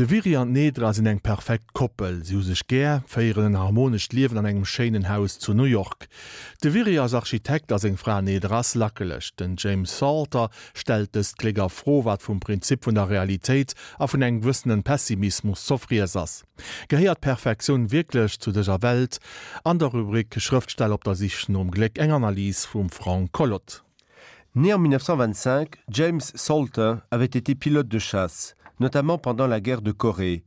De Viri an Nedra sinn eng perfekt Koppel, si sech gär féieren harmonisch Liwen an engem Scheenenhaus zu New York. De Viri als Architekt as eng Fra Nedras lackelecht. Den James Salter stel es Kläger froh wat vum Prinzip vun der Realität a vun eng wëssenen Pessimismus sofries ass. Geheiert Perfektion wirklichklech zu deger Welt, an der Rubrik Schriftstell op der sich um Gleck enganalyse vum Frank Collot. Né en 1925, James Salter avait été pilote de chasse. Notamment pendant la guerre de Corée.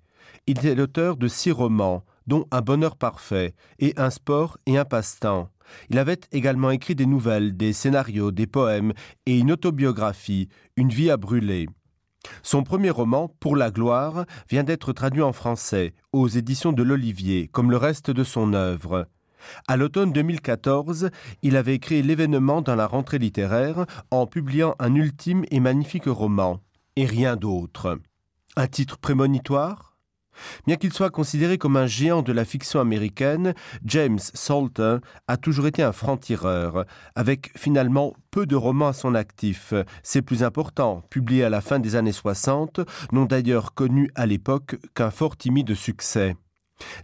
Il est l'auteur de six romans, dont Un bonheur parfait et Un sport et un passe-temps. Il avait également écrit des nouvelles, des scénarios, des poèmes et une autobiographie, Une vie à brûler. Son premier roman, Pour la gloire, vient d'être traduit en français aux éditions de l'Olivier, comme le reste de son œuvre. À l'automne 2014, il avait écrit l'événement dans la rentrée littéraire en publiant un ultime et magnifique roman, et rien d'autre. Un titre prémonitoire? Bien qu'il soit considéré comme un géant de la fiction américaine, James Salter a toujours été un franc-tireur, avec finalement peu de romans à son actif. Ses plus importants, publiés à la fin des années 60, n'ont d'ailleurs connu à l'époque qu'un fort timide succès.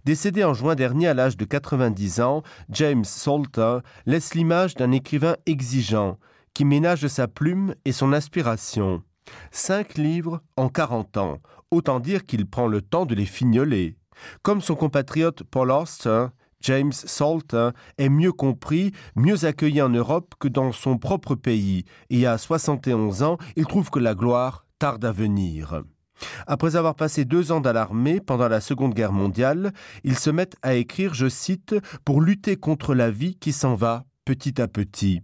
Décédé en juin dernier à l'âge de 90 ans, James Salter laisse l'image d'un écrivain exigeant, qui ménage sa plume et son aspiration. Cinq livres en quarante ans, autant dire qu'il prend le temps de les fignoler. Comme son compatriote Paul Auster, James Salter est mieux compris, mieux accueilli en Europe que dans son propre pays, et à 71 ans, il trouve que la gloire tarde à venir. Après avoir passé deux ans dans l'armée pendant la Seconde Guerre mondiale, il se met à écrire, je cite, pour lutter contre la vie qui s'en va petit à petit.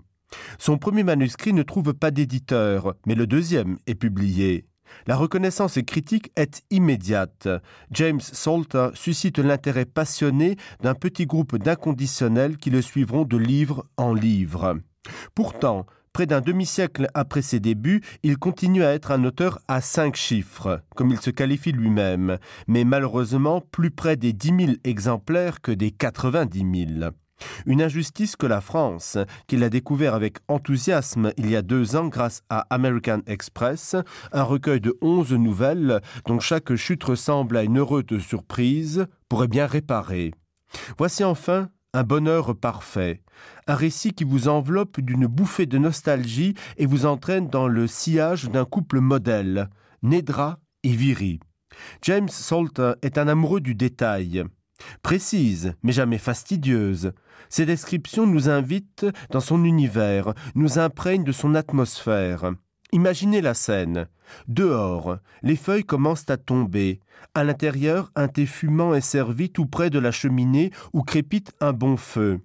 Son premier manuscrit ne trouve pas d'éditeur, mais le deuxième est publié. La reconnaissance critique est immédiate. James Salter suscite l'intérêt passionné d'un petit groupe d'inconditionnels qui le suivront de livre en livre. Pourtant, près d'un demi-siècle après ses débuts, il continue à être un auteur à cinq chiffres, comme il se qualifie lui-même, mais malheureusement plus près des dix mille exemplaires que des quatre-vingt-dix mille. Une injustice que la France, qu'il a découvert avec enthousiasme il y a deux ans grâce à American Express, un recueil de onze nouvelles dont chaque chute ressemble à une heureuse surprise, pourrait bien réparer. Voici enfin un bonheur parfait, un récit qui vous enveloppe d'une bouffée de nostalgie et vous entraîne dans le sillage d'un couple modèle, Nedra et Viri. James Salter est un amoureux du détail. Précise, mais jamais fastidieuse, ces descriptions nous invitent dans son univers, nous imprègnent de son atmosphère. Imaginez la scène. Dehors, les feuilles commencent à tomber. À l'intérieur, un thé fumant est servi tout près de la cheminée où crépite un bon feu.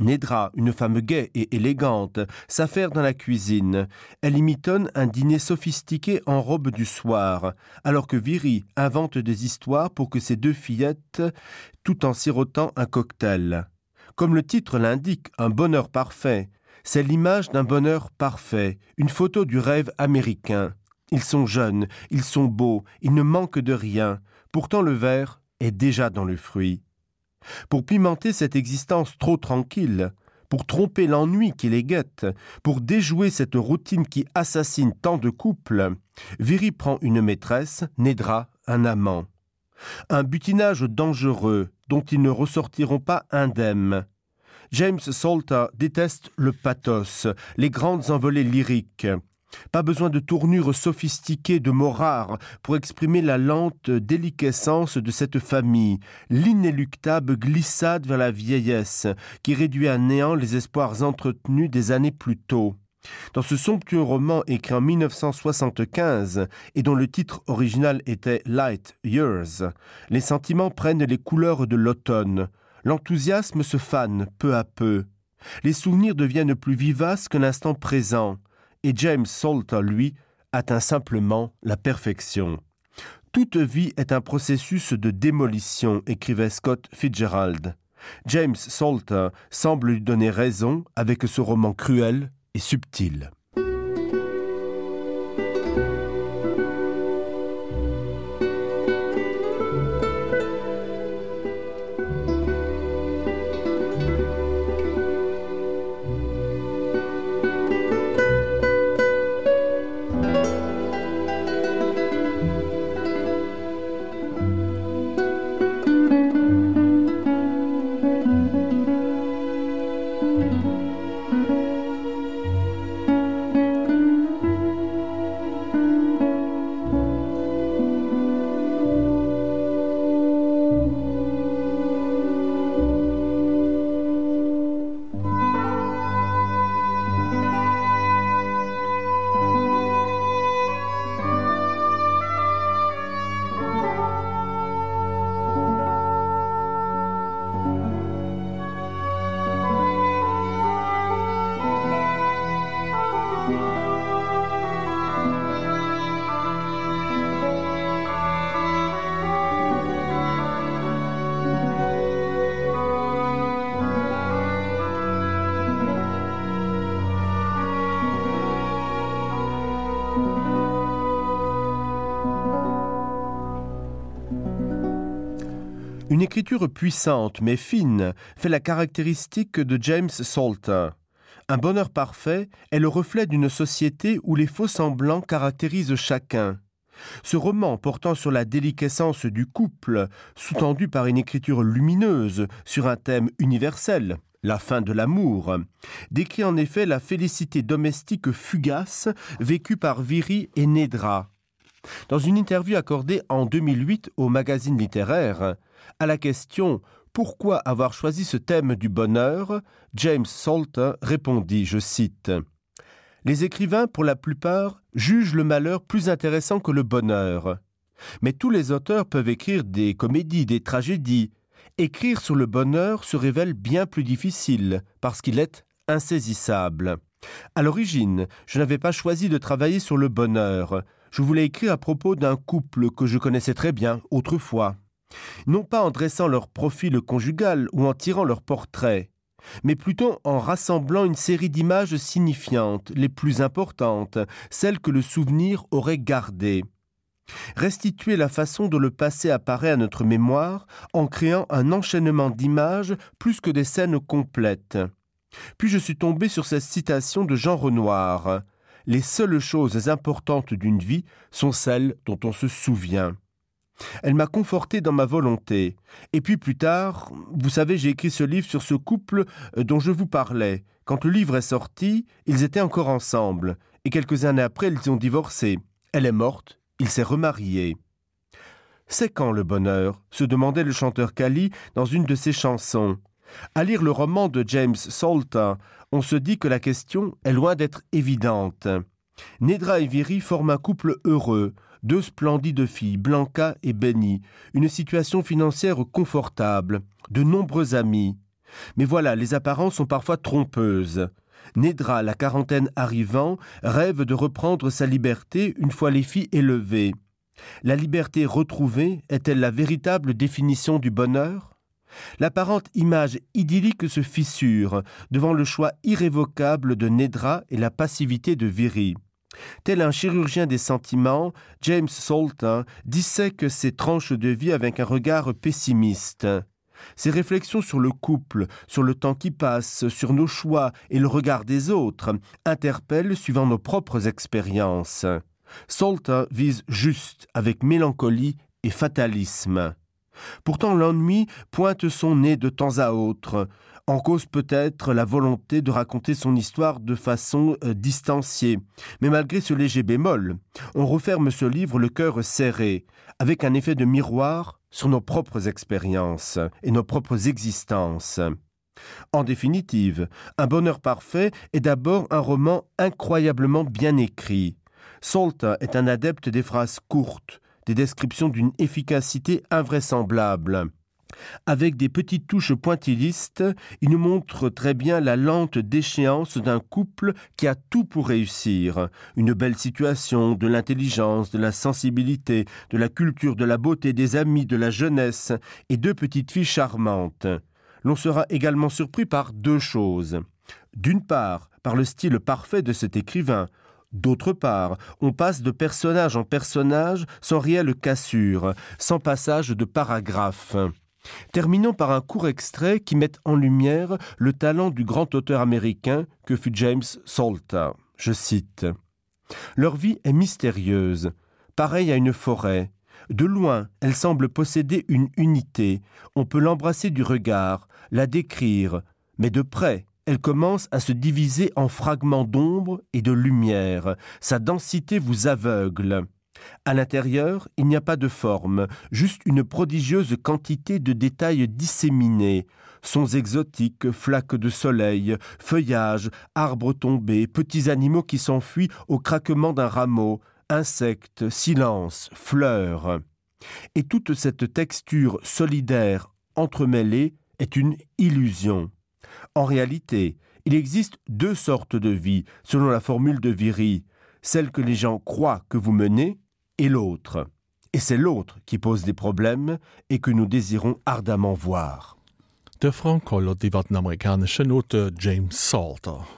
Nedra, une femme gaie et élégante, s'affaire dans la cuisine. Elle imitonne un dîner sophistiqué en robe du soir, alors que Viri invente des histoires pour que ses deux fillettes, tout en sirotant un cocktail. Comme le titre l'indique, un bonheur parfait, c'est l'image d'un bonheur parfait, une photo du rêve américain. Ils sont jeunes, ils sont beaux, ils ne manquent de rien, pourtant le verre est déjà dans le fruit. Pour pimenter cette existence trop tranquille, pour tromper l'ennui qui les guette, pour déjouer cette routine qui assassine tant de couples, Viri prend une maîtresse, Nedra un amant. Un butinage dangereux dont ils ne ressortiront pas indemnes. James Salter déteste le pathos, les grandes envolées lyriques. Pas besoin de tournures sophistiquées de mots rares pour exprimer la lente déliquescence de cette famille, l'inéluctable glissade vers la vieillesse qui réduit à néant les espoirs entretenus des années plus tôt. Dans ce somptueux roman écrit en 1975 et dont le titre original était Light Years, les sentiments prennent les couleurs de l'automne. L'enthousiasme se fane peu à peu. Les souvenirs deviennent plus vivaces que l'instant présent et James Salter, lui, atteint simplement la perfection. Toute vie est un processus de démolition, écrivait Scott Fitzgerald. James Salter semble lui donner raison avec ce roman cruel et subtil. Une écriture puissante mais fine fait la caractéristique de James Salter. Un bonheur parfait est le reflet d'une société où les faux semblants caractérisent chacun. Ce roman portant sur la déliquescence du couple, sous-tendu par une écriture lumineuse sur un thème universel, la fin de l'amour, décrit en effet la félicité domestique fugace vécue par Viri et Nedra. Dans une interview accordée en 2008 au magazine littéraire, à la question Pourquoi avoir choisi ce thème du bonheur? James Salter répondit, je cite, Les écrivains, pour la plupart, jugent le malheur plus intéressant que le bonheur. Mais tous les auteurs peuvent écrire des comédies, des tragédies. Écrire sur le bonheur se révèle bien plus difficile, parce qu'il est insaisissable. À l'origine, je n'avais pas choisi de travailler sur le bonheur. Je voulais écrire à propos d'un couple que je connaissais très bien autrefois. Non pas en dressant leur profil conjugal ou en tirant leur portrait, mais plutôt en rassemblant une série d'images signifiantes, les plus importantes, celles que le souvenir aurait gardées. Restituer la façon dont le passé apparaît à notre mémoire en créant un enchaînement d'images plus que des scènes complètes. Puis je suis tombé sur cette citation de Jean Renoir. Les seules choses importantes d'une vie sont celles dont on se souvient. Elle m'a conforté dans ma volonté. Et puis plus tard, vous savez, j'ai écrit ce livre sur ce couple euh, dont je vous parlais. Quand le livre est sorti, ils étaient encore ensemble, et quelques années après, ils ont divorcé. Elle est morte, il s'est remarié. C'est quand le bonheur? se demandait le chanteur Kali dans une de ses chansons. À lire le roman de James Salter, on se dit que la question est loin d'être évidente. Nedra et Viri forment un couple heureux, deux splendides filles, Blanca et Benny, une situation financière confortable, de nombreux amis. Mais voilà, les apparences sont parfois trompeuses. Nedra, la quarantaine arrivant, rêve de reprendre sa liberté une fois les filles élevées. La liberté retrouvée est-elle la véritable définition du bonheur? L'apparente image idyllique se fissure devant le choix irrévocable de Nedra et la passivité de Viri. Tel un chirurgien des sentiments, James Salter dissèque ses tranches de vie avec un regard pessimiste. Ses réflexions sur le couple, sur le temps qui passe, sur nos choix et le regard des autres interpellent suivant nos propres expériences. Salter vise juste avec mélancolie et fatalisme. Pourtant l'ennui pointe son nez de temps à autre, en cause peut-être la volonté de raconter son histoire de façon euh, distanciée. Mais malgré ce léger bémol, on referme ce livre le cœur serré, avec un effet de miroir sur nos propres expériences et nos propres existences. En définitive, Un bonheur parfait est d'abord un roman incroyablement bien écrit. Solta est un adepte des phrases courtes, des descriptions d'une efficacité invraisemblable. Avec des petites touches pointillistes, il nous montre très bien la lente déchéance d'un couple qui a tout pour réussir. Une belle situation, de l'intelligence, de la sensibilité, de la culture, de la beauté, des amis, de la jeunesse et deux petites filles charmantes. L'on sera également surpris par deux choses. D'une part, par le style parfait de cet écrivain, D'autre part, on passe de personnage en personnage sans réelle cassure, sans passage de paragraphe. Terminons par un court extrait qui met en lumière le talent du grand auteur américain que fut James Salter. Je cite Leur vie est mystérieuse, pareille à une forêt. De loin, elle semble posséder une unité. On peut l'embrasser du regard, la décrire, mais de près, elle commence à se diviser en fragments d'ombre et de lumière. Sa densité vous aveugle. À l'intérieur, il n'y a pas de forme, juste une prodigieuse quantité de détails disséminés, sons exotiques, flaques de soleil, feuillages, arbres tombés, petits animaux qui s'enfuient au craquement d'un rameau, insectes, silence, fleurs. Et toute cette texture solidaire entremêlée est une illusion. En réalité, il existe deux sortes de vie, selon la formule de Viry, celle que les gens croient que vous menez et l'autre. Et c'est l'autre qui pose des problèmes et que nous désirons ardemment voir. James Salter.